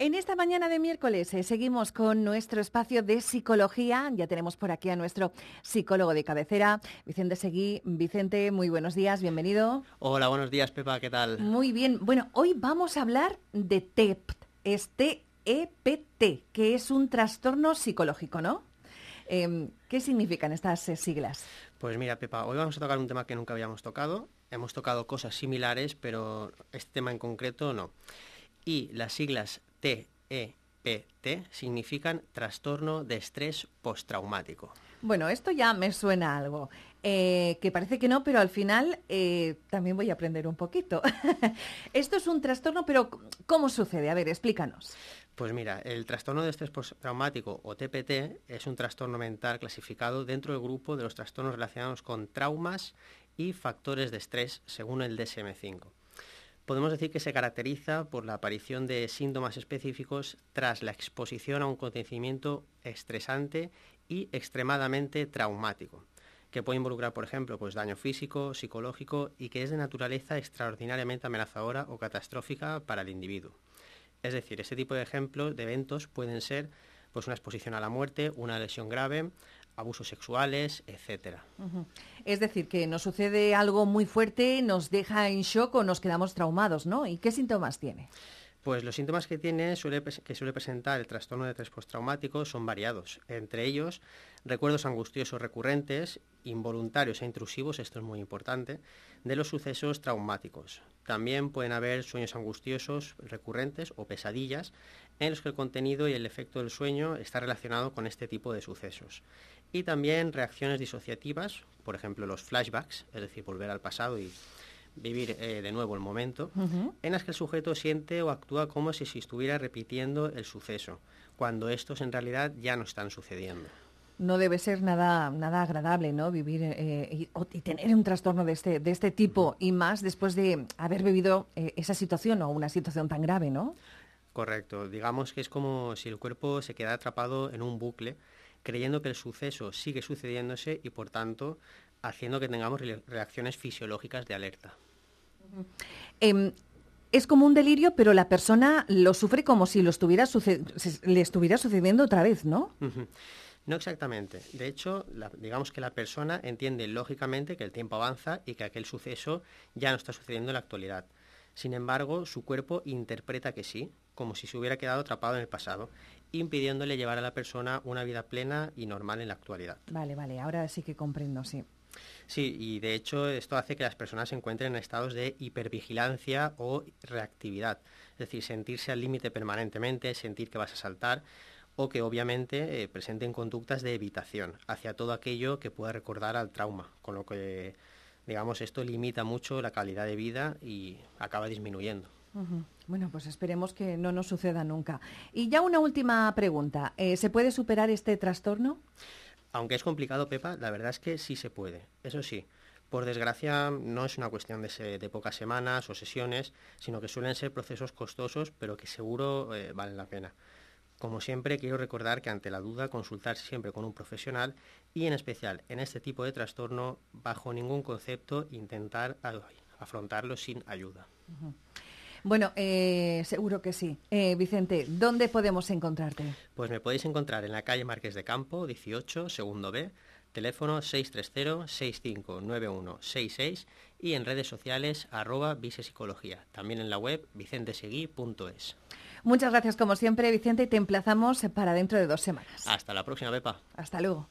En esta mañana de miércoles eh, seguimos con nuestro espacio de psicología. Ya tenemos por aquí a nuestro psicólogo de cabecera, Vicente Seguí. Vicente, muy buenos días, bienvenido. Hola, buenos días, Pepa, ¿qué tal? Muy bien. Bueno, hoy vamos a hablar de TEPT, es T-E-P-T, que es un trastorno psicológico, ¿no? Em, ¿Qué significan estas eh, siglas? Pues mira, Pepa, hoy vamos a tocar un tema que nunca habíamos tocado. Hemos tocado cosas similares, pero este tema en concreto no. Y las siglas TEPT significan trastorno de estrés postraumático. Bueno, esto ya me suena algo. Eh, que parece que no, pero al final eh, también voy a aprender un poquito. esto es un trastorno, pero ¿cómo sucede? A ver, explícanos. Pues mira, el trastorno de estrés postraumático o TPT es un trastorno mental clasificado dentro del grupo de los trastornos relacionados con traumas y factores de estrés según el DSM-5 podemos decir que se caracteriza por la aparición de síntomas específicos tras la exposición a un acontecimiento estresante y extremadamente traumático, que puede involucrar, por ejemplo, pues daño físico, psicológico y que es de naturaleza extraordinariamente amenazadora o catastrófica para el individuo. Es decir, ese tipo de ejemplos de eventos pueden ser pues una exposición a la muerte, una lesión grave, abusos sexuales, etcétera. Es decir, que nos sucede algo muy fuerte, nos deja en shock o nos quedamos traumados, ¿no? ¿Y qué síntomas tiene? Pues los síntomas que tiene suele, que suele presentar el trastorno de estrés postraumático son variados. Entre ellos, recuerdos angustiosos recurrentes, involuntarios e intrusivos, esto es muy importante, de los sucesos traumáticos. También pueden haber sueños angustiosos recurrentes o pesadillas en los que el contenido y el efecto del sueño está relacionado con este tipo de sucesos. Y también reacciones disociativas, por ejemplo los flashbacks, es decir, volver al pasado y vivir eh, de nuevo el momento, en las que el sujeto siente o actúa como si se estuviera repitiendo el suceso, cuando estos en realidad ya no están sucediendo. No debe ser nada, nada agradable, ¿no? Vivir eh, y, tener un trastorno de este, de este tipo y más después de haber vivido eh, esa situación o una situación tan grave, ¿no? Correcto. Digamos que es como si el cuerpo se queda atrapado en un bucle, creyendo que el suceso sigue sucediéndose y, por tanto, haciendo que tengamos reacciones fisiológicas de alerta. Em, es como un delirio, pero la persona lo sufre como si lo estuviera le estuviera sucediendo otra vez, ¿no? No exactamente. De hecho, digamos que la persona entiende lógicamente que el tiempo avanza y que aquel suceso ya no está sucediendo en la actualidad. Sin embargo, su cuerpo interpreta que sí, como si se hubiera quedado atrapado en el pasado, impidiéndole llevar a la persona una vida plena y normal en la actualidad. Vale, vale, ahora sí que comprendo, sí. Sí, y de hecho esto hace que las personas se encuentren en estados de hipervigilancia o reactividad, es decir, sentirse al límite permanentemente, sentir que vas a saltar o que obviamente eh, presenten conductas de evitación hacia todo aquello que pueda recordar al trauma, con lo que digamos esto limita mucho la calidad de vida y acaba disminuyendo. Bueno, pues esperemos que no nos suceda nunca. Y ya una última pregunta. Eh, ¿Se puede superar este trastorno? Aunque es complicado, Pepa, la verdad es que sí se puede. Eso sí, por desgracia no es una cuestión de, pocas semanas o sesiones, sino que suelen ser procesos costosos, pero que seguro eh, valen la pena. Como siempre, quiero recordar que ante la duda consultar siempre con un profesional y en especial en este tipo de trastorno, bajo ningún concepto, intentar afrontarlo sin ayuda. Bueno, eh, seguro que sí. Eh, Vicente, ¿dónde podemos encontrarte? Pues me podéis encontrar en la calle Marqués de Campo, 18, segundo B, teléfono 630-659166 y en redes sociales arroba visepsicología. También en la web vicenteseguí.es. Muchas gracias como siempre, Vicente, y te emplazamos para dentro de dos semanas. Hasta la próxima, Pepa. Hasta luego.